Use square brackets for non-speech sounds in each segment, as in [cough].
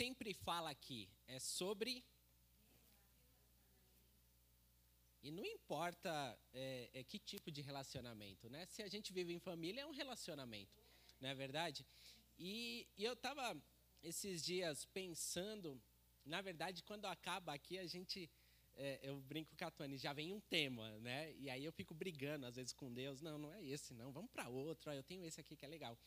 sempre fala aqui é sobre. E não importa é, é, que tipo de relacionamento, né? Se a gente vive em família, é um relacionamento, não é verdade? E, e eu estava esses dias pensando, na verdade, quando acaba aqui, a gente. É, eu brinco com a Tony, já vem um tema, né? E aí eu fico brigando, às vezes, com Deus. Não, não é esse, não. Vamos para outro. Eu tenho esse aqui que é legal.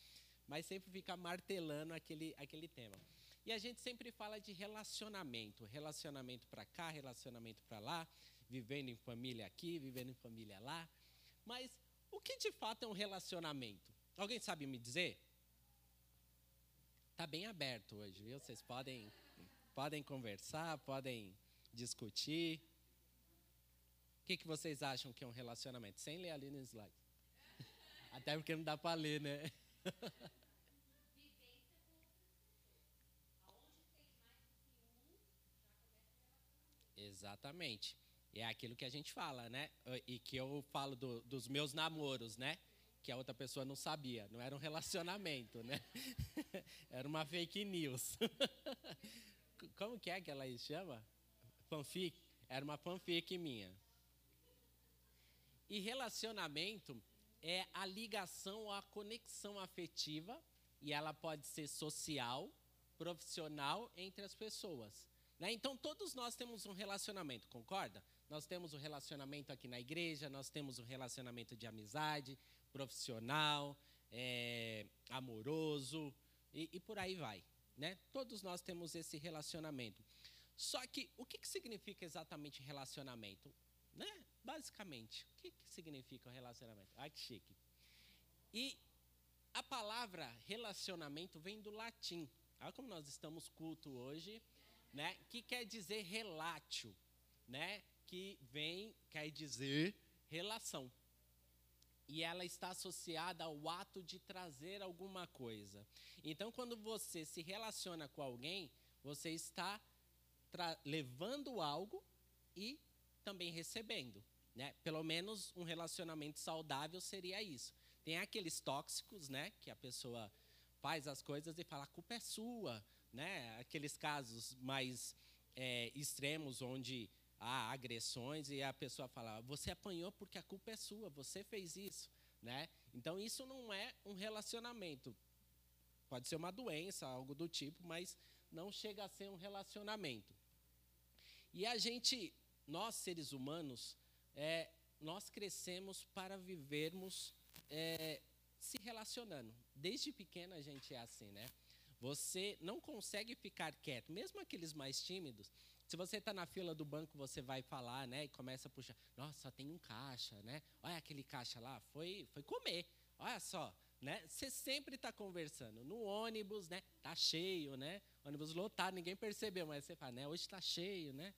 Mas sempre fica martelando aquele, aquele tema. E a gente sempre fala de relacionamento. Relacionamento para cá, relacionamento para lá. Vivendo em família aqui, vivendo em família lá. Mas o que de fato é um relacionamento? Alguém sabe me dizer? Está bem aberto hoje, viu? Vocês podem, podem conversar, podem discutir. O que, que vocês acham que é um relacionamento? Sem ler ali no slide. [laughs] Até porque não dá para ler, né? [laughs] Exatamente. É aquilo que a gente fala, né? E que eu falo do, dos meus namoros, né? que a outra pessoa não sabia. Não era um relacionamento, né? [laughs] Era uma fake news. [laughs] Como que é que ela chama? Fanfic? Era uma fanfic minha. E relacionamento é a ligação, a conexão afetiva, e ela pode ser social, profissional entre as pessoas. Né? Então, todos nós temos um relacionamento, concorda? Nós temos um relacionamento aqui na igreja, nós temos um relacionamento de amizade, profissional, é, amoroso e, e, por aí vai. Né? Todos nós temos esse relacionamento. Só que o que, que significa exatamente relacionamento? Né? Basicamente, o que, que significa relacionamento? Ah, que chique. E a palavra relacionamento vem do latim. Olha como nós estamos culto hoje, né? Que quer dizer relatio, né? Que vem, quer dizer relação e ela está associada ao ato de trazer alguma coisa. Então, quando você se relaciona com alguém, você está levando algo e também recebendo. Né? Pelo menos um relacionamento saudável seria isso. Tem aqueles tóxicos, né, que a pessoa faz as coisas e fala a culpa é sua, né? Aqueles casos mais é, extremos onde há agressões e a pessoa fala: "Você apanhou porque a culpa é sua, você fez isso", né? Então isso não é um relacionamento. Pode ser uma doença, algo do tipo, mas não chega a ser um relacionamento. E a gente, nós seres humanos, é, nós crescemos para vivermos é, se relacionando. Desde pequena a gente é assim, né? Você não consegue ficar quieto, mesmo aqueles mais tímidos. Se você está na fila do banco, você vai falar, né? E começa a puxar. Nossa, só tem um caixa, né? Olha aquele caixa lá, foi, foi comer. Olha só, né? Você sempre está conversando. No ônibus, né? Tá cheio, né? ônibus lotado, ninguém percebeu, mas você fala, né? Hoje está cheio, né?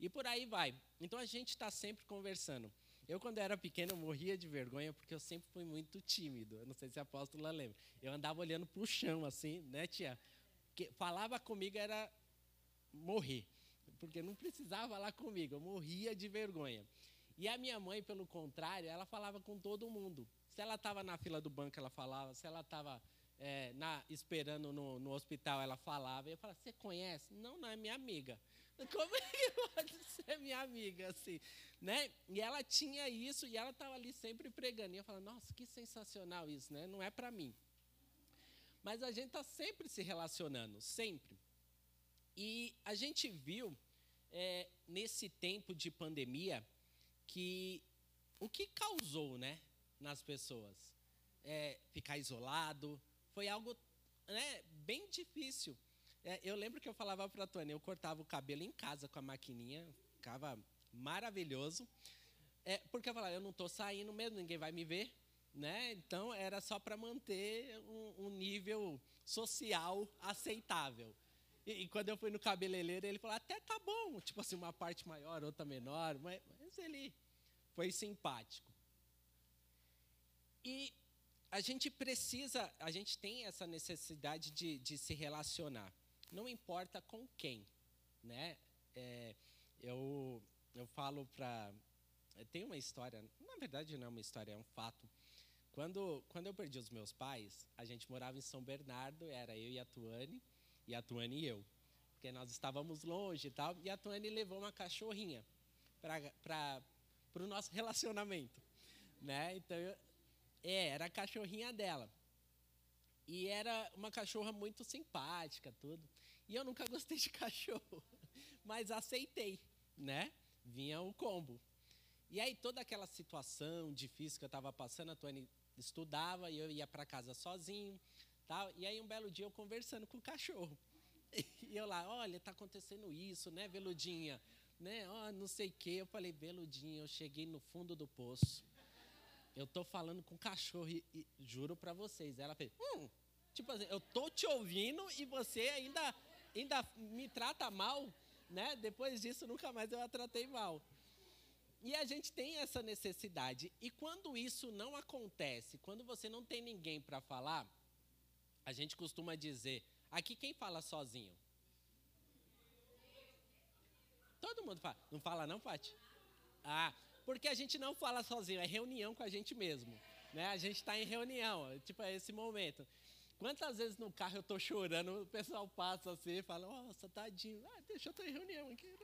E por aí vai. Então a gente está sempre conversando. Eu, quando era pequeno, eu morria de vergonha porque eu sempre fui muito tímido. Eu não sei se a apóstola lembra. Eu andava olhando para o chão, assim, né, tia? Que falava comigo era morrer porque não precisava falar comigo, eu morria de vergonha. E a minha mãe, pelo contrário, ela falava com todo mundo. Se ela estava na fila do banco, ela falava. Se ela estava é, esperando no, no, hospital, ela falava. E eu falava, você conhece? Não, não, é minha amiga. [laughs] Como é que pode ser minha amiga assim? Né? E ela tinha isso e ela estava ali sempre pregando. E eu falava, nossa, que sensacional isso, né? Não é para mim. Mas a gente está sempre se relacionando, sempre. E a gente viu é, nesse tempo de pandemia que o que causou né, nas pessoas? É, ficar isolado foi algo né, bem difícil. É, eu lembro que eu falava para a Tônia, eu cortava o cabelo em casa com a maquininha, ficava maravilhoso. É, porque eu falava, eu não estou saindo mesmo, ninguém vai me ver. Né? Então era só para manter um, um nível social aceitável. E, e, quando eu fui no cabeleireiro, ele falou, até tá bom. Tipo assim, uma parte maior, outra menor. Mas, mas ele foi simpático. E a gente precisa, a gente tem essa necessidade de, de se relacionar. Não importa com quem. Né? É, eu, eu falo para... Tem uma história, na verdade não é uma história, é um fato. Quando, quando eu perdi os meus pais, a gente morava em São Bernardo, era eu e a Tuane, e a Tuane e eu. porque nós estávamos longe e tal, e a Tuane levou uma cachorrinha para o nosso [laughs] relacionamento, né? Então, eu, é, era a cachorrinha dela. E era uma cachorra muito simpática, tudo. E eu nunca [laughs] gostei de cachorro, mas aceitei, né? Vinha o combo. E aí toda aquela situação difícil que eu estava passando, a Tuane estudava e eu ia para casa sozinho, tal. E aí um belo dia eu conversando com o cachorro. [laughs] E eu lá, olha, tá acontecendo isso, né, Veludinha? Né? Oh, não sei o quê. Eu falei, Veludinha, eu cheguei no fundo do poço. Eu tô falando com cachorro e, e juro para vocês. Ela fez, hum, tipo assim, eu tô te ouvindo e você ainda ainda me trata mal, né? Depois disso nunca mais eu a tratei mal. E a gente tem essa necessidade. E quando isso não acontece, quando você não tem ninguém para falar, a gente costuma dizer: aqui quem fala sozinho? Todo mundo fala. Não fala, não, Fati? Ah, porque a gente não fala sozinho, é reunião com a gente mesmo. Né? A gente está em reunião, tipo, é esse momento. Quantas vezes no carro eu estou chorando, o pessoal passa assim e fala, nossa, tadinho, ah, deixa eu estar em reunião aqui.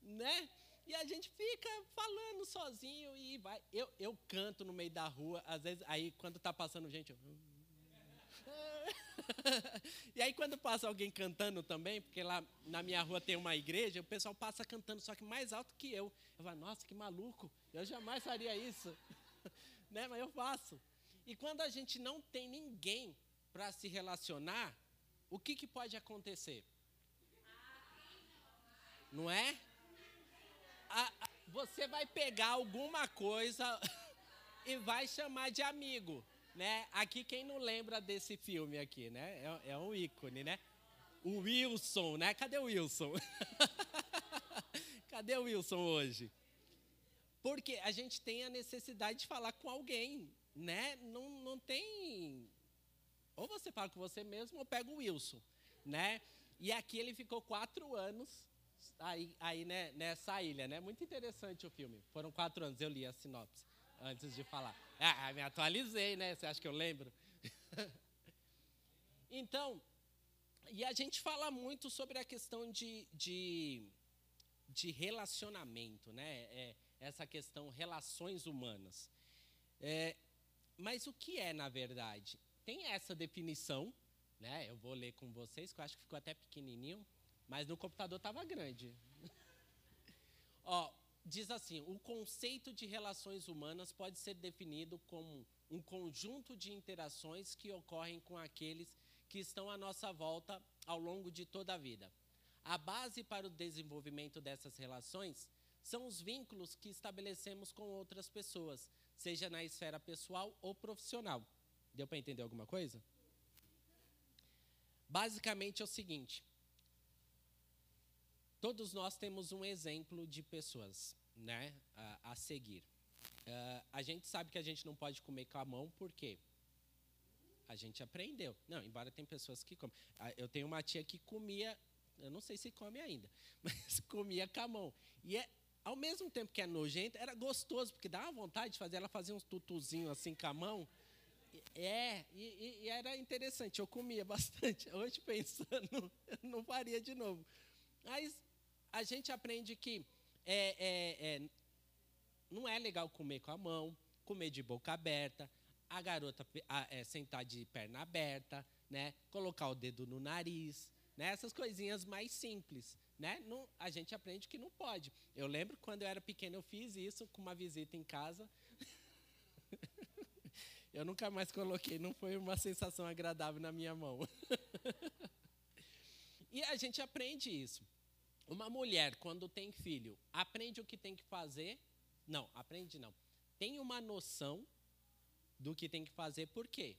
Né? E a gente fica falando sozinho e vai. Eu, eu canto no meio da rua, às vezes, aí quando tá passando gente, eu... [laughs] e aí quando passa alguém cantando também, porque lá na minha rua tem uma igreja, o pessoal passa cantando, só que mais alto que eu. Eu falo, nossa, que maluco, eu jamais faria isso. [laughs] né? Mas eu faço. E quando a gente não tem ninguém para se relacionar, o que, que pode acontecer? Não é? a, a, você vai pegar alguma coisa [laughs] e vai chamar de amigo, né? Aqui quem não lembra desse filme aqui, né? É, é um ícone, né? O Wilson, né? Cadê o Wilson? [laughs] Cadê o Wilson hoje? Porque a gente tem a necessidade de falar com alguém, né? Não, não tem. Ou você fala com você mesmo ou pega o Wilson, né? E aqui ele ficou quatro anos aí, aí né, nessa ilha, né? Muito interessante o filme. Foram quatro anos, eu li a sinopse antes de falar. Ah, me atualizei, né? Você acha que eu lembro? [laughs] então, e a gente fala muito sobre a questão de, de, de relacionamento, né? É, essa questão relações humanas. É, mas o que é, na verdade? Tem essa definição, né? Eu vou ler com vocês, que eu acho que ficou até pequenininho. Mas no computador estava grande. [laughs] Ó, diz assim: o conceito de relações humanas pode ser definido como um conjunto de interações que ocorrem com aqueles que estão à nossa volta ao longo de toda a vida. A base para o desenvolvimento dessas relações são os vínculos que estabelecemos com outras pessoas, seja na esfera pessoal ou profissional. Deu para entender alguma coisa? Basicamente é o seguinte: Todos nós temos um exemplo de pessoas né, a, a seguir. Uh, a gente sabe que a gente não pode comer com a mão, por quê? A gente aprendeu. Não, embora tem pessoas que comem. Uh, eu tenho uma tia que comia, eu não sei se come ainda, [laughs] mas comia com a mão. E é, ao mesmo tempo que é nojento, era gostoso, porque dava vontade de fazer. Ela fazia uns tutuzinhos assim com a mão. É, e, e, era interessante, eu comia [laughs] bastante. Hoje, pensando, [laughs] eu não faria de novo. Mas a gente aprende que é, é, é, não é legal comer com a mão, comer de boca aberta, a garota a, é, sentar de perna aberta, né? colocar o dedo no nariz, né? essas coisinhas mais simples. Né? Não, a gente aprende que não pode. Eu lembro quando eu era pequeno, eu fiz isso com uma visita em casa. [laughs] eu nunca mais coloquei, não foi uma sensação agradável na minha mão. [laughs] e a gente aprende isso. Uma mulher, quando tem filho, aprende o que tem que fazer? Não, aprende não. Tem uma noção do que tem que fazer, por quê?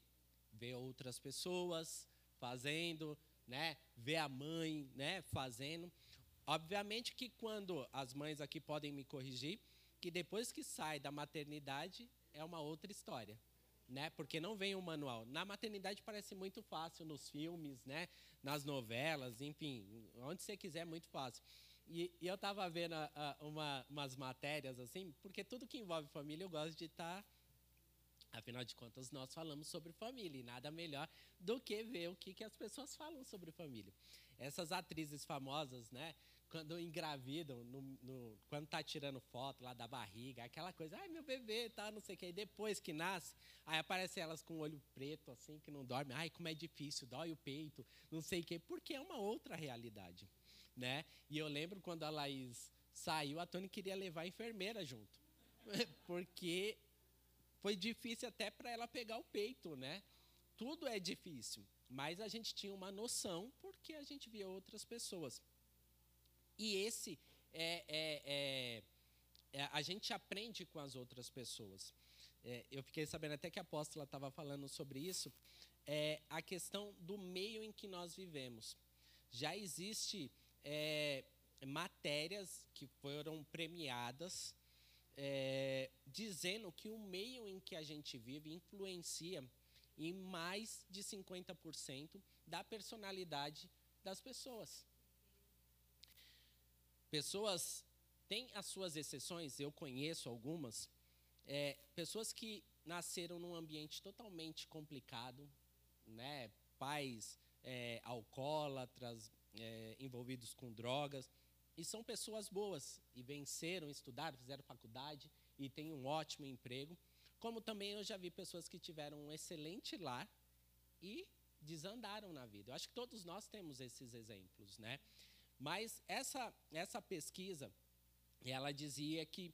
Vê outras pessoas fazendo, né? Vê a mãe, né, fazendo. Obviamente que quando as mães aqui podem me corrigir, que depois que sai da maternidade é uma outra história, né? Porque não vem um manual. Na maternidade parece muito fácil nos filmes, né? nas novelas, enfim, onde você quiser, muito fácil. E, e eu estava vendo uma, umas matérias assim, porque tudo que envolve família eu gosto de estar. Tá, afinal de contas, nós falamos sobre família e nada melhor do que ver o que, que as pessoas falam sobre família. Essas atrizes famosas, né? Quando engravidam, no, no, quando tá tirando foto lá da barriga, aquela coisa, ai meu bebê, tá, não sei o quê. E depois que nasce, aí aparecem elas com o olho preto, assim, que não dorme. Ai, como é difícil, dói o peito, não sei o quê. Porque é uma outra realidade, né? E eu lembro quando a Laís saiu, a Tony queria levar a enfermeira junto. [laughs] Porque foi difícil até para ela pegar o peito, né? Tudo é difícil, mas a gente tinha uma noção porque a gente via outras pessoas. E esse é, é, é, é a gente aprende com as outras pessoas. É, eu fiquei sabendo até que a apóstola estava falando sobre isso. É a questão do meio em que nós vivemos. Já existe é, matérias que foram premiadas dizendo que o meio em que a gente vive influencia em mais de 50% da personalidade das pessoas. Pessoas têm as suas exceções, eu conheço algumas, é, pessoas que nasceram num ambiente totalmente complicado, né? pais é, alcoólatras, é, envolvidos com drogas, e são pessoas boas e venceram, estudaram, fizeram faculdade e têm um ótimo emprego. Como também eu já vi pessoas que tiveram um excelente lar e desandaram na vida. Eu acho que todos nós temos esses exemplos, né? Mas essa essa pesquisa, ela dizia que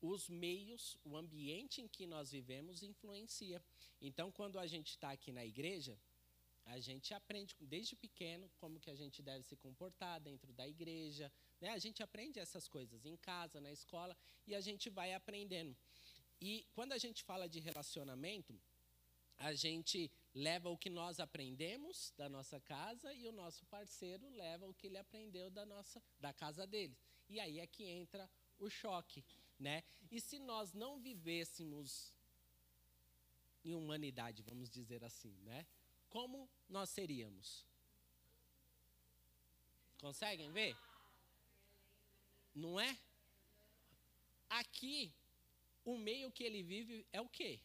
os meios, o ambiente em que nós vivemos influencia. Então, quando a gente está aqui na igreja, a gente aprende desde pequeno como que a gente deve se comportar dentro da igreja, né? A gente aprende essas coisas em casa, na escola, e a gente vai aprendendo. E quando a gente fala de relacionamento, a gente leva o que nós aprendemos da nossa casa e o nosso parceiro leva o que ele aprendeu da nossa da casa dele. E aí é que entra o choque, né? E se nós não vivêssemos em humanidade, vamos dizer assim, né? Como nós seríamos? Conseguem ver? Não é? Aqui, o meio que ele vive é o quê?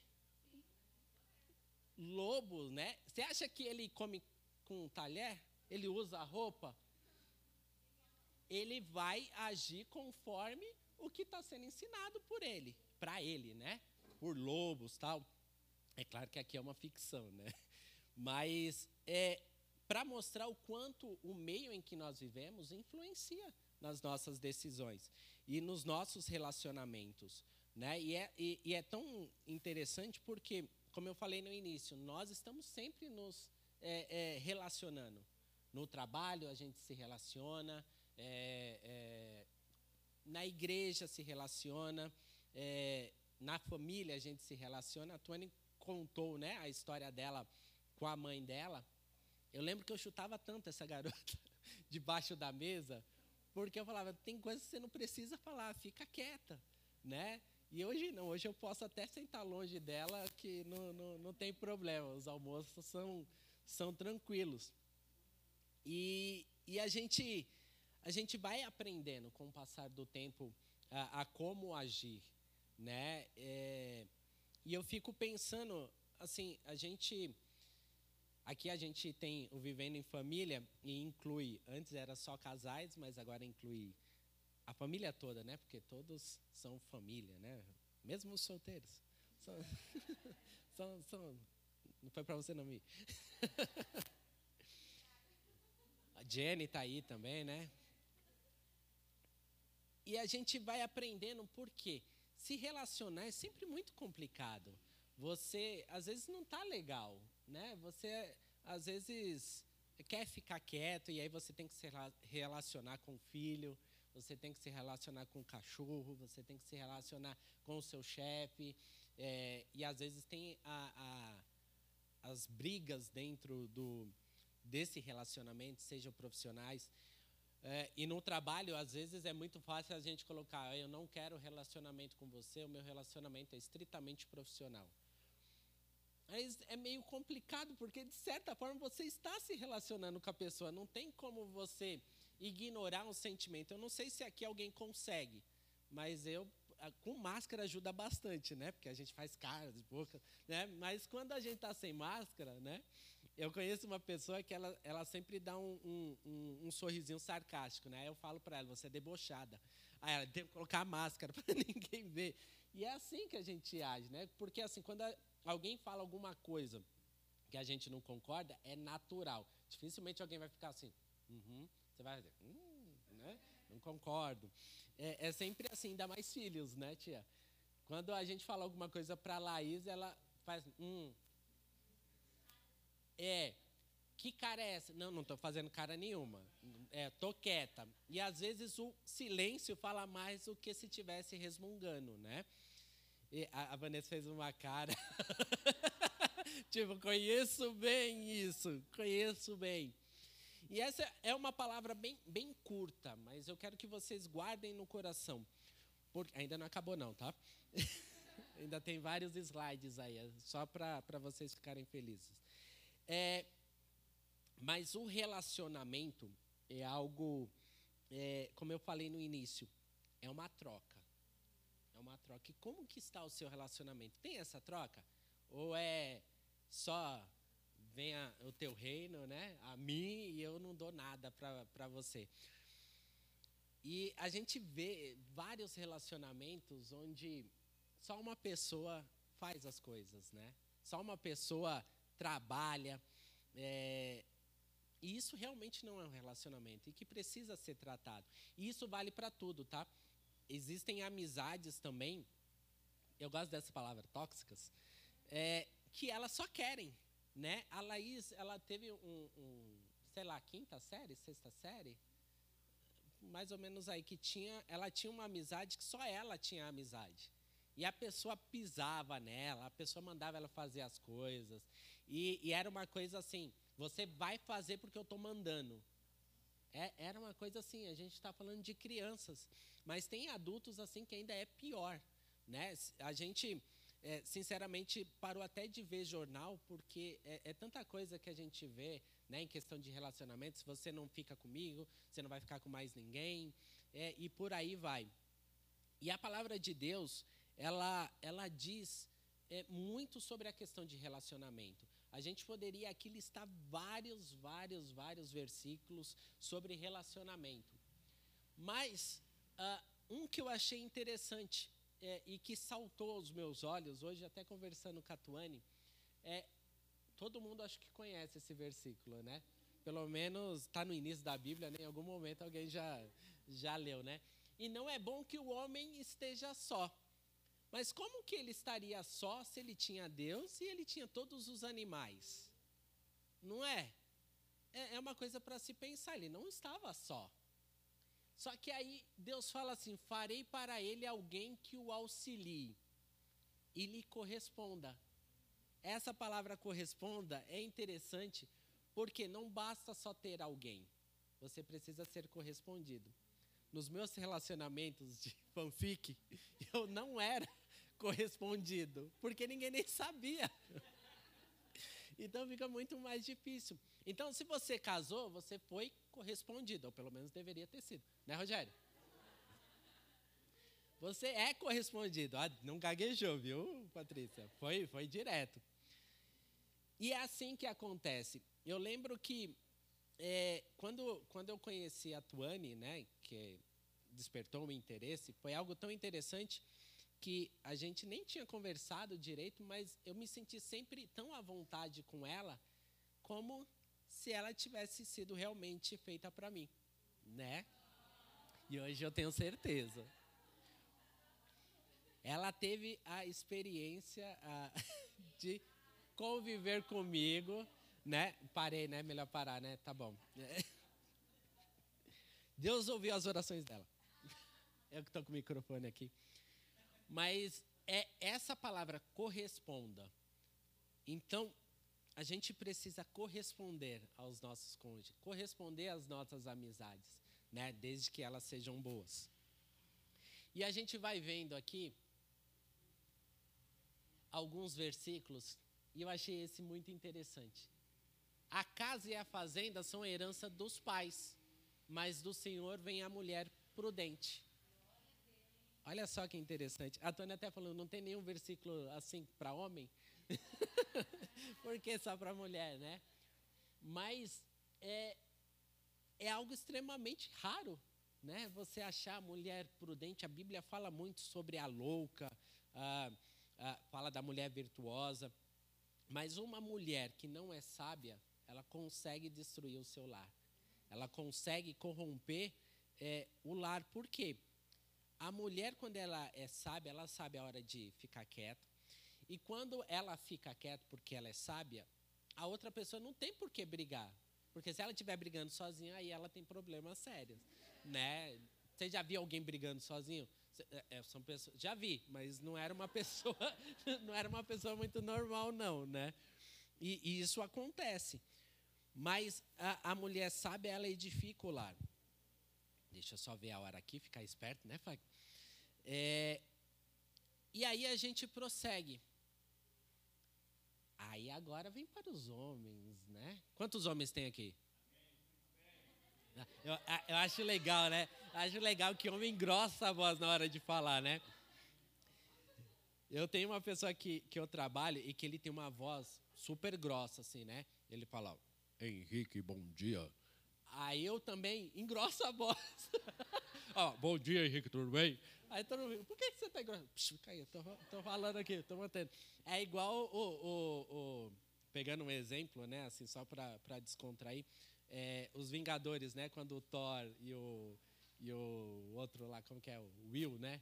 Lobo, né? Você acha que ele come com um talher? Ele usa roupa? Ele vai agir conforme o que está sendo ensinado por ele, para ele, né? Por lobos, tal. É claro que aqui é uma ficção, né? [laughs] Mas é para mostrar o quanto o meio em que nós vivemos influencia nas nossas decisões e nos nossos relacionamentos. Né? E, é, e, e é tão interessante porque, como eu falei no início, nós estamos sempre nos é, é, relacionando. No trabalho a gente se relaciona, é, é na igreja se relaciona, é, na família a gente se relaciona. A Tony contou né, a história dela com a mãe dela. Eu lembro que eu chutava tanto essa garota [laughs] debaixo da mesa, porque eu falava, tem coisas que você não precisa falar, fica quieta, né? E hoje não, hoje eu posso até sentar longe dela que não, não, não tem problema, os almoços são, são tranquilos. E, e a, gente, a gente vai aprendendo com o passar do tempo a, a como agir, né? É, e eu fico pensando, assim, a gente Aqui a gente tem o Vivendo em Família e inclui, antes era só casais, mas agora inclui a família toda, né? Porque todos são família, né? Mesmo os solteiros. São, [laughs] são, são não foi para você não me. [laughs] a Jenny está aí também, né? E a gente vai aprendendo por quê? Se relacionar é sempre muito complicado. Você, às vezes, não está legal né? Você às vezes quer ficar quieto e aí você tem que se relacionar com o filho, você tem que se relacionar com o cachorro, você tem que se relacionar com o seu chefe é, e às vezes tem a, a, as brigas dentro do desse relacionamento, sejam profissionais. É, e no trabalho, às vezes, é muito fácil a gente colocar: eu não quero relacionamento com você, o meu relacionamento é estritamente profissional. Mas é meio complicado, porque de certa forma você está se relacionando com a pessoa. Não tem como você ignorar um sentimento. Eu não sei se aqui alguém consegue, mas eu com máscara ajuda bastante, né? Porque a gente faz caras, boca, né? Mas quando a gente está sem máscara, né? Eu conheço uma pessoa que ela, ela sempre dá um, um, um, sorrisinho sarcástico, né? Eu falo para ela, você é debochada. Aí ela tem que colocar a máscara [laughs] para ninguém ver. E é assim que a gente age, né? Porque assim, quando alguém fala alguma coisa que a gente não concorda, é natural. Dificilmente alguém vai ficar assim, uhum. Vai dizer, hum, né? Não concordo. É, é sempre assim, ainda mais filhos, né, tia? Quando a gente fala alguma coisa para a Laís, ela faz, hum, é, que cara é essa? Não, não estou fazendo cara nenhuma. É, tô quieta. E às vezes o silêncio fala mais do que se tivesse resmungando, né? E a Vanessa fez uma cara. [laughs] tipo, conheço bem isso, conheço bem. E essa é uma palavra bem, bem curta, mas eu quero que vocês guardem no coração. Porque ainda não acabou não, tá? [laughs] ainda tem vários slides aí, é só para vocês ficarem felizes. É, mas o relacionamento é algo, é, como eu falei no início, é uma troca. É uma troca. E como que está o seu relacionamento? Tem essa troca? Ou é só venha o teu reino, né? A mim e eu não dou nada para você. E a gente vê vários relacionamentos onde só uma pessoa faz as coisas, né? Só uma pessoa trabalha. É, e isso realmente não é um relacionamento e que precisa ser tratado. E isso vale para tudo, tá? Existem amizades também, eu gosto dessa palavra, tóxicas, é, que elas só querem, né? A Laís, ela teve um, um, sei lá, quinta série, sexta série, mais ou menos aí, que tinha, ela tinha uma amizade que só ela tinha amizade. E a pessoa pisava nela, a pessoa mandava ela fazer as coisas. E, e era uma coisa assim, você vai fazer porque eu estou mandando. É, era uma coisa assim, a gente está falando de crianças. Mas tem adultos assim que ainda é pior. Né? A gente, é, sinceramente, parou até de ver jornal, porque é, é, tanta coisa que a gente vê né, em questão de relacionamento. Se você não fica comigo, você não vai ficar com mais ninguém. É, e por aí vai. E a palavra de Deus, ela, ela diz é, muito sobre a questão de relacionamento. A gente poderia aqui listar vários, vários, vários versículos sobre relacionamento. Mas uh, um que eu achei interessante é, e que saltou aos meus olhos, hoje até conversando com a Tuane, é, todo mundo acho que conhece esse versículo, né? Pelo menos está no início da Bíblia, né? em algum momento alguém já, já leu, né? E não é bom que o homem esteja só. Mas como que ele estaria só se ele tinha Deus e ele tinha todos os animais? Não é? É, é uma coisa para se pensar, ele não estava só. Só que aí Deus fala assim: farei para ele alguém que o auxilie e lhe corresponda. Essa palavra corresponda é interessante porque não basta só ter alguém, você precisa ser correspondido. Nos meus relacionamentos de [laughs] fanfic, eu não era [laughs] correspondido, porque ninguém nem sabia. Então fica muito mais difícil. Então, se você casou, você foi correspondido, ou pelo menos deveria ter sido, né, Rogério? Você é correspondido. Ah, não gaguejou, viu, Patrícia? Foi, foi direto. E é assim que acontece. Eu lembro que é, quando, quando eu conheci a Tuane, né, que despertou o interesse, foi algo tão interessante que a gente nem tinha conversado direito, mas eu me senti sempre tão à vontade com ela, como se ela tivesse sido realmente feita para mim, né? E hoje eu tenho certeza. Ela teve a experiência a, [laughs] de conviver comigo, né? Parei, né? Melhor parar, né? Tá bom. [laughs] Deus ouviu as orações dela. [laughs] Eu que estou com o microfone aqui. Mas é essa palavra corresponda. Então, a gente precisa corresponder aos nossos cônjuges, corresponder às nossas amizades, né? Desde que elas sejam boas. E a gente vai vendo aqui alguns versículos e eu achei esse muito interessante. A casa e a fazenda são herança dos pais, mas do Senhor vem a mulher prudente. Olha só que interessante. A Tônia até falou, não tem nenhum versículo assim para homem? [laughs] Porque só para mulher, né? Mas é, é algo extremamente raro, né? Você achar a mulher prudente. A Bíblia fala muito sobre a louca, fala da mulher virtuosa. Mas uma mulher que não é sábia, ela consegue destruir o seu lar. Ela consegue corromper é, o lar. Por quê? A mulher, quando ela é sábia, ela sabe a hora de ficar quieta. E quando ela fica quieta porque ela é sábia, a outra pessoa não tem por que brigar. Porque se ela estiver brigando sozinha, aí ela tem problemas sérios. Né? Você já viu alguém brigando sozinho? É, é, são pessoas, já vi, mas não era uma [laughs] pessoa, não era uma pessoa muito normal, não, né? E, e isso acontece. Mas a, a, mulher sabe, ela edifica o lar. Deixa eu só ver a hora aqui, ficar esperto, né, Fag? É, e aí a gente prossegue. Aí agora vem para os homens, né? Quantos homens tem aqui? Eu, eu, acho legal, né? Acho legal que homem engrossa a voz na hora de falar, né? Eu tenho uma pessoa que, que eu trabalho e que ele tem uma voz super grossa, assim, né? Ele fala, Henrique, bom dia. Aí eu também engrosso a voz. [laughs] Ó, bom dia, Henrique, tudo bem? Aí todo mundo, por que, você está engrossando? Psh, falando aqui, tô mantendo. É igual o, o, o, pegando um exemplo, né, assim, só para descontrair, é, os Vingadores, né, quando o Thor e o, e o outro lá, como que é, o Will, né?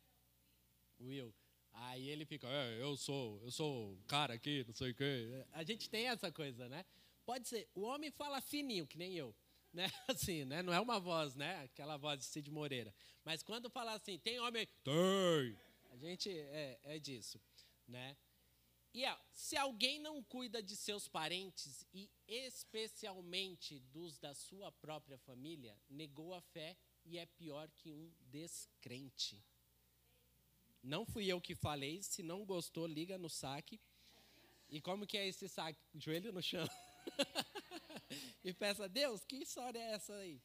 Will. Aí ele fica, é, eu sou, eu sou o cara aqui, não sei o quê. A gente tem essa coisa, né? Pode ser, o homem fala fininho, que nem eu né? [laughs] Assim, né? Não é uma voz, né? Aquela voz de Cid Moreira. Mas quando fala assim, tem homem, tem. A gente é, é disso, né? E ó, se alguém não cuida de seus parentes e especialmente dos da sua própria família, negou a fé e é pior que um descrente. Não fui eu que falei, se não gostou, liga no saque. E como que é esse saque? Joelho no chão. [laughs] e peça, Deus, que história é essa aí?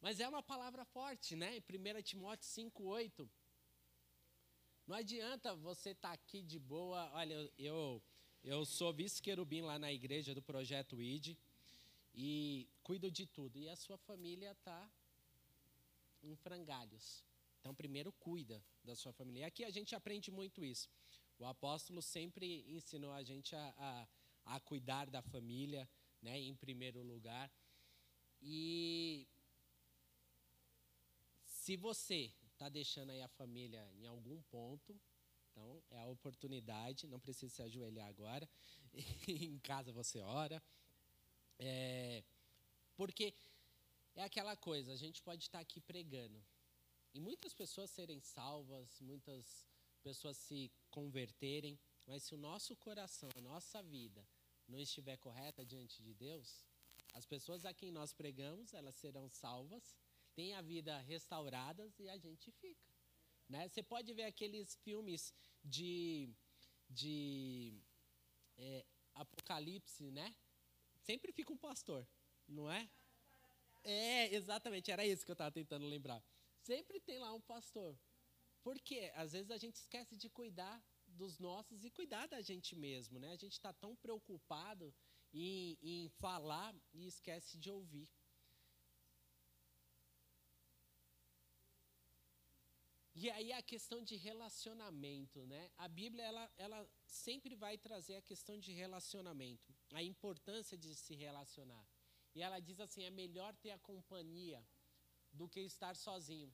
Mas é uma palavra forte, né? Em 1 Timóteo 5,8. Não adianta você estar tá aqui de boa. Olha, eu, eu sou vice-querubim lá na igreja do Projeto ID e cuido de tudo. E a sua família está em frangalhos. Então, primeiro cuida da sua família. E aqui a gente aprende muito isso. O apóstolo sempre ensinou a gente a, a, a cuidar da família, né, em primeiro lugar. E se você está deixando aí a família em algum ponto, então é a oportunidade, não precisa se ajoelhar agora. [laughs] em casa você ora. É, porque é aquela coisa, a gente pode estar tá aqui pregando. E muitas pessoas serem salvas, muitas pessoas se converterem, mas se o nosso coração, a nossa vida não estiver correta diante de Deus, as pessoas a quem nós pregamos, elas serão salvas, têm a vida restaurada e a gente fica. Né? Você pode ver aqueles filmes de, de é, Apocalipse, né? Sempre fica um pastor, não é? É, exatamente, era isso que eu estava tentando lembrar. Sempre tem lá um pastor. Por quê? Às vezes a gente esquece de cuidar dos nossos e cuidar da gente mesmo, né? A gente está tão preocupado em, em falar e esquece de ouvir. E aí a questão de relacionamento, né? A Bíblia ela, ela sempre vai trazer a questão de relacionamento, a importância de se relacionar. E ela diz assim: é melhor ter a companhia do que estar sozinho,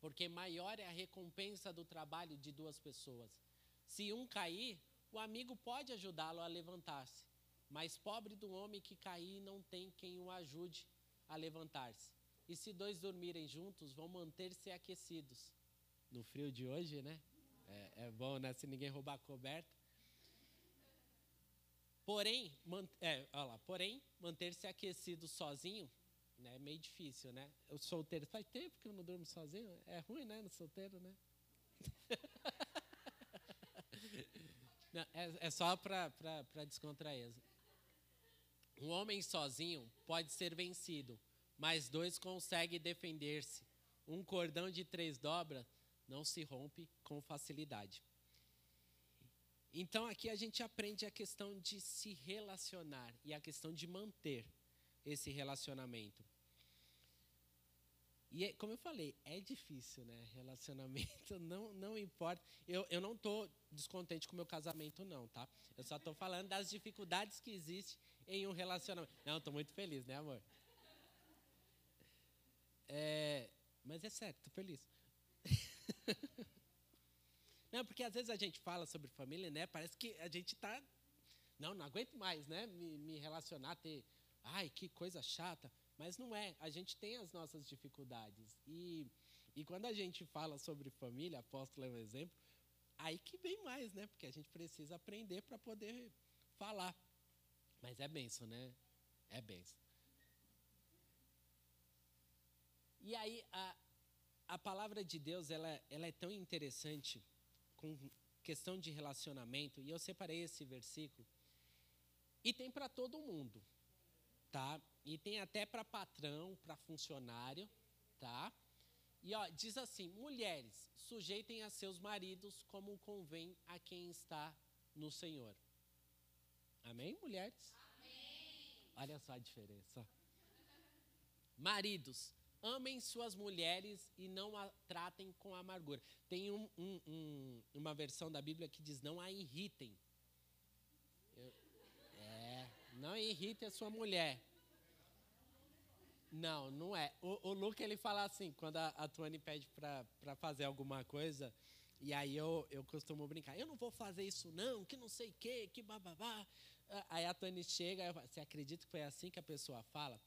porque maior é a recompensa do trabalho de duas pessoas. Se um cair, o amigo pode ajudá-lo a levantar-se. Mas pobre do homem que cair não tem quem o ajude a levantar-se. E se dois dormirem juntos, vão manter-se aquecidos. No frio de hoje, né? É, é bom, né? Se ninguém roubar a coberta. Porém, man, é, lá, porém manter-se aquecido sozinho né, é meio difícil, né? Eu solteiro, faz tempo que eu não durmo sozinho. É ruim, né? No solteiro, né? [laughs] Não, é, é, só para descontrair. Um homem sozinho pode ser vencido, mas dois conseguem defender-se. Um cordão de três dobras não se rompe com facilidade. Então aqui a gente aprende a questão de se relacionar e a questão de manter esse relacionamento. E é, como eu falei, é difícil, né? Relacionamento [laughs] não, não importa. Eu, eu não estou descontente com o meu casamento, não, tá? Eu só estou falando das dificuldades que existem em um relacionamento. Não, estou muito feliz, né, amor? É, mas é sério, estou feliz. [laughs] não, porque às vezes a gente fala sobre família, né? Parece que a gente está. Não, não aguento mais, né? Me, me relacionar, ter. Ai, que coisa chata. Mas não é. A gente tem as nossas dificuldades. E, e quando a gente fala sobre família, apóstolo é um exemplo, aí que vem mais, né? Porque a gente precisa aprender para poder falar. Mas é benção, né? É benção. E aí, a, a palavra de Deus, ela, ela é tão interessante com questão de relacionamento, e eu separei esse versículo, e tem para todo mundo, tá? E tem até para patrão, para funcionário, tá? E ó, diz assim: mulheres, sujeitem a seus maridos como convém a quem está no Senhor. Amém, mulheres? Amém. Olha só a diferença. Maridos, amem suas mulheres e não a tratem com amargura. Tem um, um, um, uma versão da Bíblia que diz: não a irritem. Eu, é, não irrite a sua mulher. Não, não é. O, o ele fala assim, quando a, a Tuane pede para fazer alguma coisa, e aí eu, eu costumo brincar, eu não vou fazer isso não, que não sei o quê, que bababá. Aí a Tuane chega, eu você acredita que foi assim que a pessoa fala?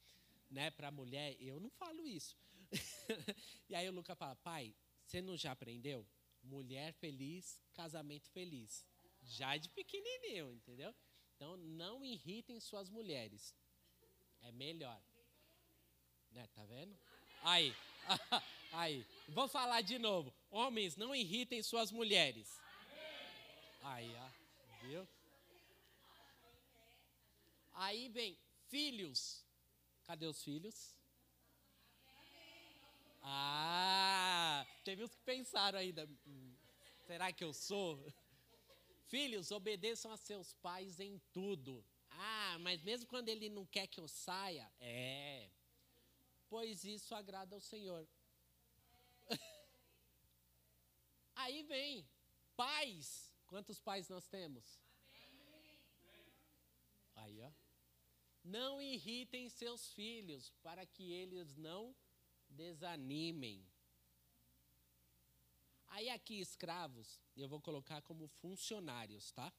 Né, para mulher, eu não falo isso. [laughs] e aí o Luca fala, pai, você não já aprendeu? Mulher feliz, casamento feliz. Já de pequenininho, entendeu? Então, não irritem suas mulheres. É melhor. Tá vendo? Aí, [laughs] aí. Vou falar de novo. Homens, não irritem suas mulheres. Aí, ó. Viu? Aí vem, filhos. Cadê os filhos? Ah, teve uns que pensaram ainda. Hum, será que eu sou? [laughs] Filhos, obedeçam a seus pais em tudo. Ah, mas mesmo quando ele não quer que eu saia, é pois isso agrada ao Senhor. [laughs] Aí vem, pais. Quantos pais nós temos? Aí, ó. Não irritem seus filhos, para que eles não desanimem. Aí aqui, escravos, eu vou colocar como funcionários, tá?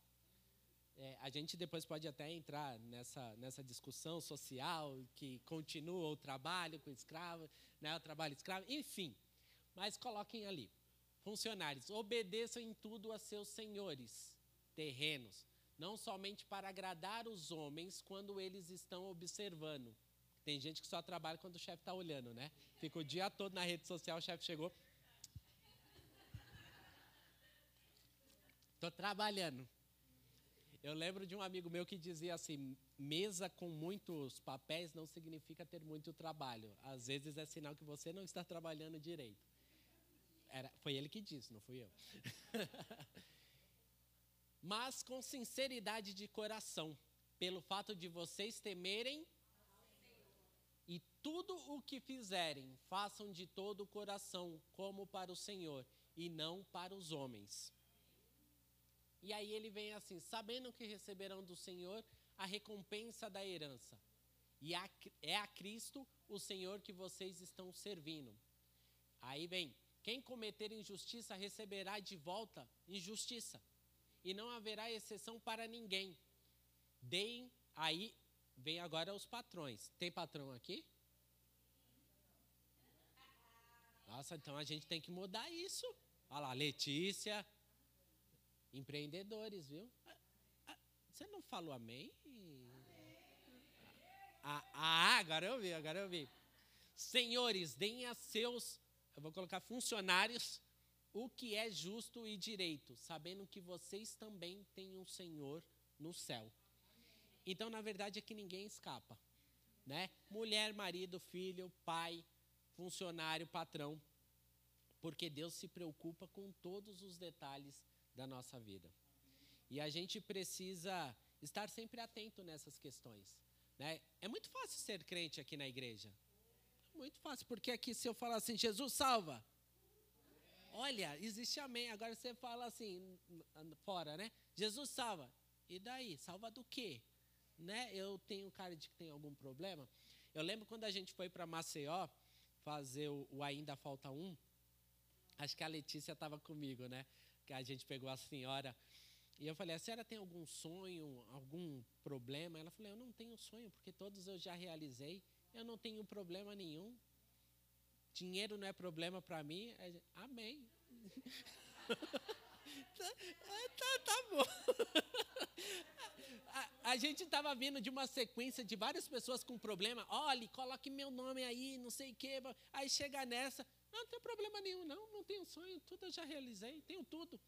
É, a gente depois pode até entrar nessa, nessa discussão social que continua o trabalho com escravo, né, o trabalho escravo, enfim. Mas coloquem ali. Funcionários, obedeçam em tudo a seus senhores terrenos, não somente para agradar os homens quando eles estão observando. Tem gente que só trabalha quando o chefe está olhando, né? Fica o dia todo na rede social, o chefe chegou. Estou trabalhando. Eu lembro de um amigo meu que dizia assim: mesa com muitos papéis não significa ter muito trabalho. Às vezes é sinal que você não está trabalhando direito. Era, foi ele que disse, não fui eu. [laughs] Mas com sinceridade de coração, pelo fato de vocês temerem e tudo o que fizerem, façam de todo o coração, como para o Senhor, e não para os homens e aí ele vem assim: sabendo que receberão do Senhor a recompensa da herança. E é a Cristo o Senhor que vocês estão servindo. Aí vem: quem cometer injustiça receberá de volta injustiça. E não haverá exceção para ninguém. Deem, aí vem agora os patrões. Tem patrão aqui? Nossa, então a gente tem que mudar isso. Olha lá, Letícia, Empreendedores, viu? Ah, ah, você não falou amém? Ah, ah, agora eu vi, agora eu vi. Senhores, deem a seus, eu vou colocar funcionários, o que é justo e direito, sabendo que vocês também têm um Senhor no céu. Então, na verdade, é que ninguém escapa. Né? Mulher, marido, filho, pai, funcionário, patrão. Porque Deus se preocupa com todos os detalhes da nossa vida. E a gente precisa estar sempre atento nessas questões. Né? É muito fácil ser crente aqui na igreja. Muito fácil, porque aqui se eu falar assim, Jesus salva. Olha, existe amém. Agora você fala assim, fora, né? Jesus salva. E daí? Salva do quê? Né? Eu tenho cara de que tem algum problema. Eu lembro quando a gente foi para Maceió fazer o, o, Ainda Falta Um. Acho que a Letícia estava comigo, né? Que a gente pegou a senhora. E eu falei, a senhora tem algum sonho, algum problema? Ela falou, eu não tenho sonho, porque todos eu já realizei. Eu não tenho problema nenhum. Dinheiro não é problema para mim. Amém. tá, [laughs] tá, tá bom. [laughs] A, a gente estava vindo de uma sequência de várias pessoas com problema. Olhe, coloque meu nome aí, não sei o quê. Aí chega nessa. Não, tem problema nenhum, não. Não tenho sonho, tudo eu já realizei, tenho tudo.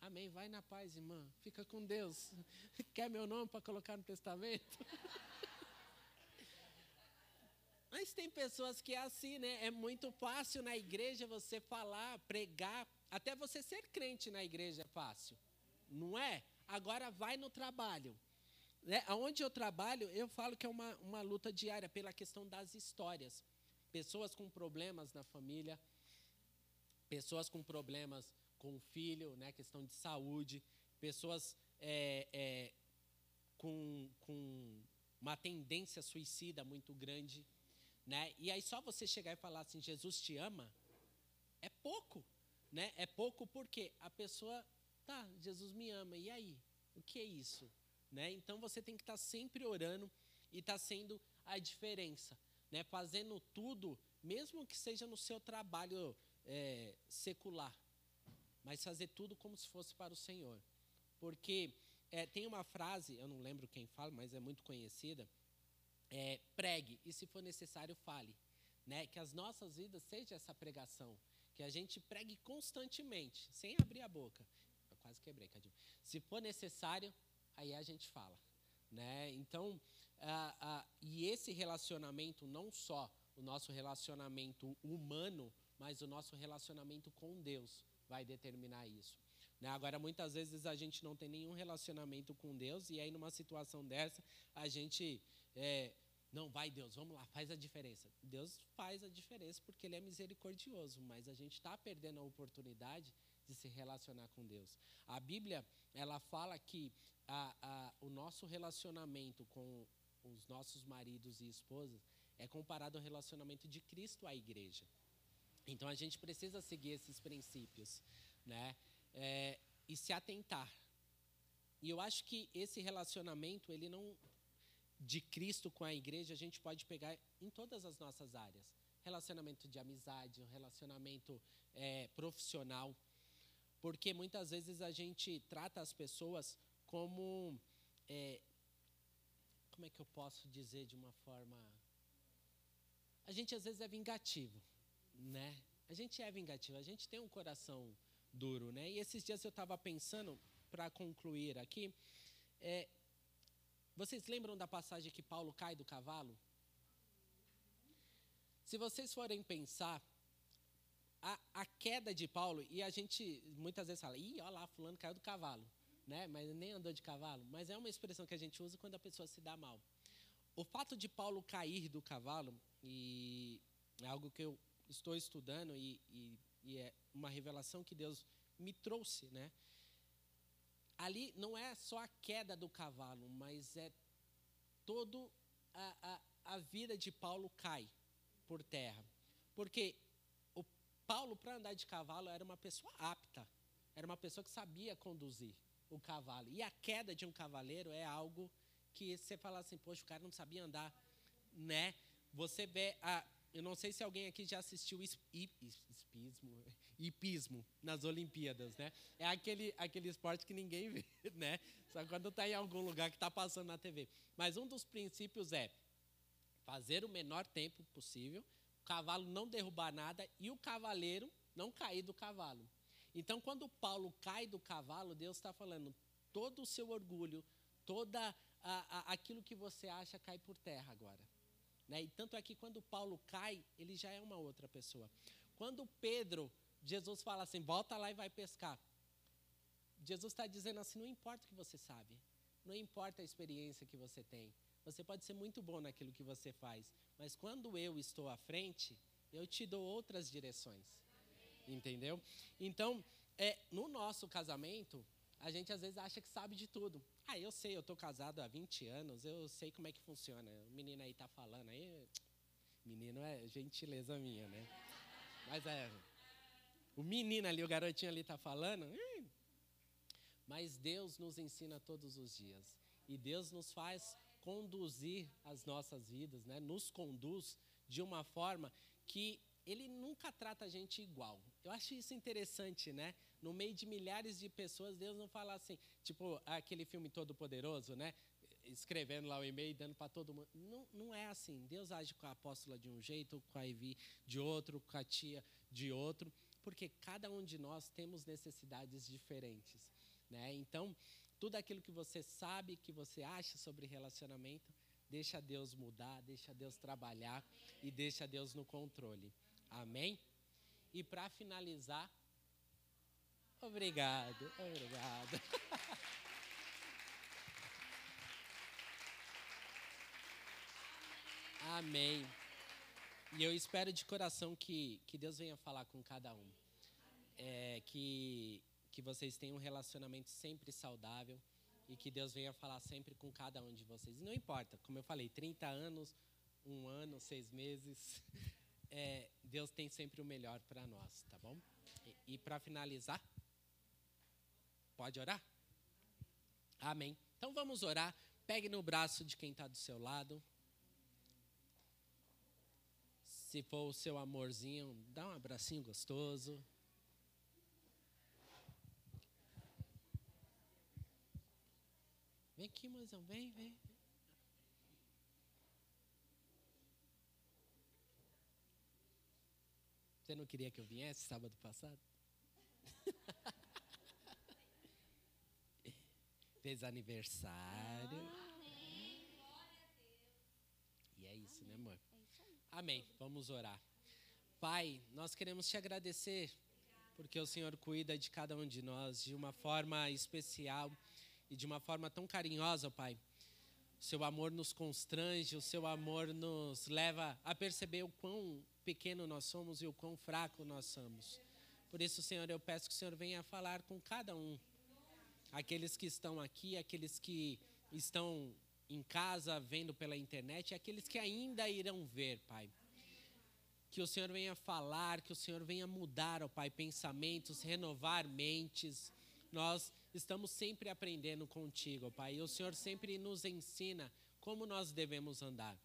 Amém. Vai na paz, irmã. Fica com Deus. [laughs] Quer meu nome para colocar no testamento? [laughs] Mas tem pessoas que é assim, né? É muito fácil na igreja você falar, pregar, até você ser crente na igreja é fácil, não é? Agora vai no trabalho. Né? Onde eu trabalho, eu falo que é uma, uma luta diária pela questão das histórias. Pessoas com problemas na família, pessoas com problemas com o filho, né? questão de saúde, pessoas é, é, com, com uma tendência suicida muito grande. Né? E aí só você chegar e falar assim, Jesus te ama, é pouco. Né? É pouco porque a pessoa, tá, Jesus me ama, e aí? O que é isso? Né? Então você tem que estar tá sempre orando e estar tá sendo a diferença. Né? Fazendo tudo, mesmo que seja no seu trabalho é, secular, mas fazer tudo como se fosse para o Senhor. Porque é, tem uma frase, eu não lembro quem fala, mas é muito conhecida, é, pregue e se for necessário fale, né? Que as nossas vidas seja essa pregação, que a gente pregue constantemente, sem abrir a boca. Eu quase quebrei, Cadinho. Se for necessário, aí a gente fala, né? Então, ah, ah, e esse relacionamento não só o nosso relacionamento humano, mas o nosso relacionamento com Deus vai determinar isso. Né? Agora, muitas vezes a gente não tem nenhum relacionamento com Deus e aí numa situação dessa a gente é, não, vai Deus, vamos lá, faz a diferença. Deus faz a diferença porque Ele é misericordioso, mas a gente está perdendo a oportunidade de se relacionar com Deus. A Bíblia, ela fala que a, a, o nosso relacionamento com os nossos maridos e esposas é comparado ao relacionamento de Cristo à igreja. Então a gente precisa seguir esses princípios, né? É, e se atentar. E eu acho que esse relacionamento ele não de Cristo com a igreja a gente pode pegar em todas as nossas áreas. Relacionamento de amizade, relacionamento é, profissional. Porque muitas vezes a gente trata as pessoas como. É, como é que eu posso dizer de uma forma. A gente às vezes é vingativo, né? A gente é vingativo, a gente tem um coração duro, né? E esses dias eu estava pensando, para concluir aqui, é, vocês lembram da passagem que Paulo cai do cavalo? Se vocês forem pensar, a, a, queda de Paulo, e a gente muitas vezes fala, ih, olha lá, fulano caiu do cavalo, né? mas nem andou de cavalo. Mas é uma expressão que a gente usa quando a pessoa se dá mal. O fato de Paulo cair do cavalo, e é algo que eu estou estudando, e, e, e é uma revelação que Deus me trouxe, né? ali não é só a queda do cavalo, mas é todo a, a, a vida de Paulo cai por terra. Porque o Paulo, para andar de cavalo, era uma pessoa apta, era uma pessoa que sabia conduzir o cavalo. E a queda de um cavaleiro é algo que você fala assim, poxa, o cara não sabia andar, né? Você vê a, eu não sei se alguém aqui já assistiu hipismo, [laughs] hipismo nas Olimpíadas, né? É aquele, aquele esporte que ninguém vê, [laughs] né? Só quando está em algum lugar que está passando na TV. Mas um dos princípios é fazer o menor tempo possível, o cavalo não derrubar nada e o cavaleiro não cair do cavalo. Então, quando Paulo cai do cavalo, Deus está falando, todo o seu orgulho, toda a, a, aquilo que você acha cai por terra agora. Né? E tanto é que quando Paulo cai, ele já é uma outra pessoa. Quando Pedro, Jesus fala assim: volta lá e vai pescar. Jesus está dizendo assim: não importa o que você sabe, não importa a experiência que você tem, você pode ser muito bom naquilo que você faz, mas quando eu estou à frente, eu te dou outras direções. Entendeu? Então, é, no nosso casamento, a gente às vezes acha que sabe de tudo. Ah, eu sei, eu estou casado há 20 anos, eu sei como é que funciona. O menino aí está falando aí. Menino é gentileza minha, né? Mas é. O menino ali, o garotinho ali está falando. Mas Deus nos ensina todos os dias. E Deus nos faz conduzir as nossas vidas, né? Nos conduz de uma forma que ele nunca trata a gente igual. Eu acho isso interessante, né? No meio de milhares de pessoas, Deus não fala assim, tipo aquele filme Todo Poderoso, né? Escrevendo lá o e-mail e dando para todo mundo. Não, não é assim. Deus age com a apóstola de um jeito, com a Evi de outro, com a tia de outro, porque cada um de nós temos necessidades diferentes, né? Então, tudo aquilo que você sabe, que você acha sobre relacionamento, deixa Deus mudar, deixa Deus trabalhar e deixa Deus no controle. Amém? E para finalizar, obrigado, obrigado. [laughs] Amém. E eu espero de coração que, que Deus venha falar com cada um. É, que, que vocês tenham um relacionamento sempre saudável e que Deus venha falar sempre com cada um de vocês. E não importa, como eu falei, 30 anos, um ano, seis meses, [laughs] é, Deus tem sempre o melhor para nós, tá bom? E, e para finalizar, pode orar? Amém. Então vamos orar. Pegue no braço de quem está do seu lado. Se for o seu amorzinho, dá um abracinho gostoso. Vem aqui, mozão, vem, vem. Você não queria que eu viesse sábado passado? [laughs] Fez aniversário. E é isso, né, amor? Amém. Vamos orar. Pai, nós queremos te agradecer porque o Senhor cuida de cada um de nós de uma forma especial e de uma forma tão carinhosa, Pai. O seu amor nos constrange, o seu amor nos leva a perceber o quão pequeno nós somos e o quão fraco nós somos. Por isso, Senhor, eu peço que o Senhor venha falar com cada um. Aqueles que estão aqui, aqueles que estão em casa vendo pela internet, aqueles que ainda irão ver, Pai. Que o Senhor venha falar, que o Senhor venha mudar, ó Pai, pensamentos, renovar mentes. Nós estamos sempre aprendendo contigo, Pai, e o Senhor sempre nos ensina como nós devemos andar.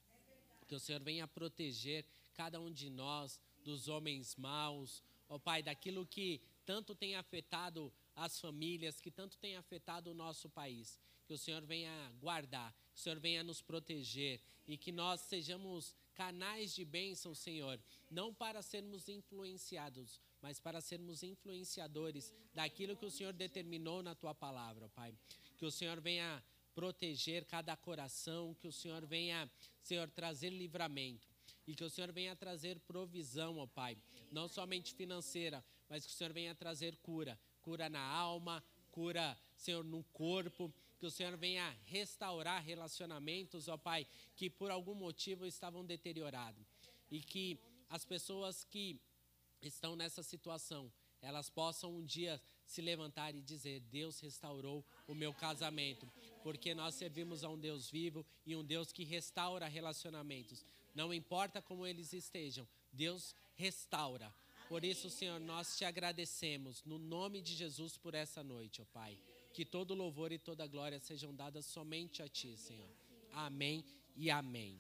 Que o Senhor venha proteger cada um de nós dos homens maus, ó Pai, daquilo que tanto tem afetado as famílias, que tanto tem afetado o nosso país. Que o Senhor venha guardar, que o Senhor venha nos proteger e que nós sejamos canais de bênção, Senhor, não para sermos influenciados, mas para sermos influenciadores daquilo que o Senhor determinou na tua palavra, Pai. Que o Senhor venha proteger cada coração, que o Senhor venha, Senhor, trazer livramento e que o Senhor venha trazer provisão, ó Pai, não somente financeira, mas que o Senhor venha trazer cura, cura na alma, cura, Senhor, no corpo, que o Senhor venha restaurar relacionamentos, ó Pai, que por algum motivo estavam deteriorados. E que as pessoas que estão nessa situação, elas possam um dia se levantar e dizer: Deus restaurou o meu casamento, porque nós servimos a um Deus vivo e um Deus que restaura relacionamentos. Não importa como eles estejam, Deus restaura. Por isso, Senhor, nós te agradecemos no nome de Jesus por essa noite, ó Pai. Que todo louvor e toda glória sejam dadas somente a Ti, Senhor. Amém e amém.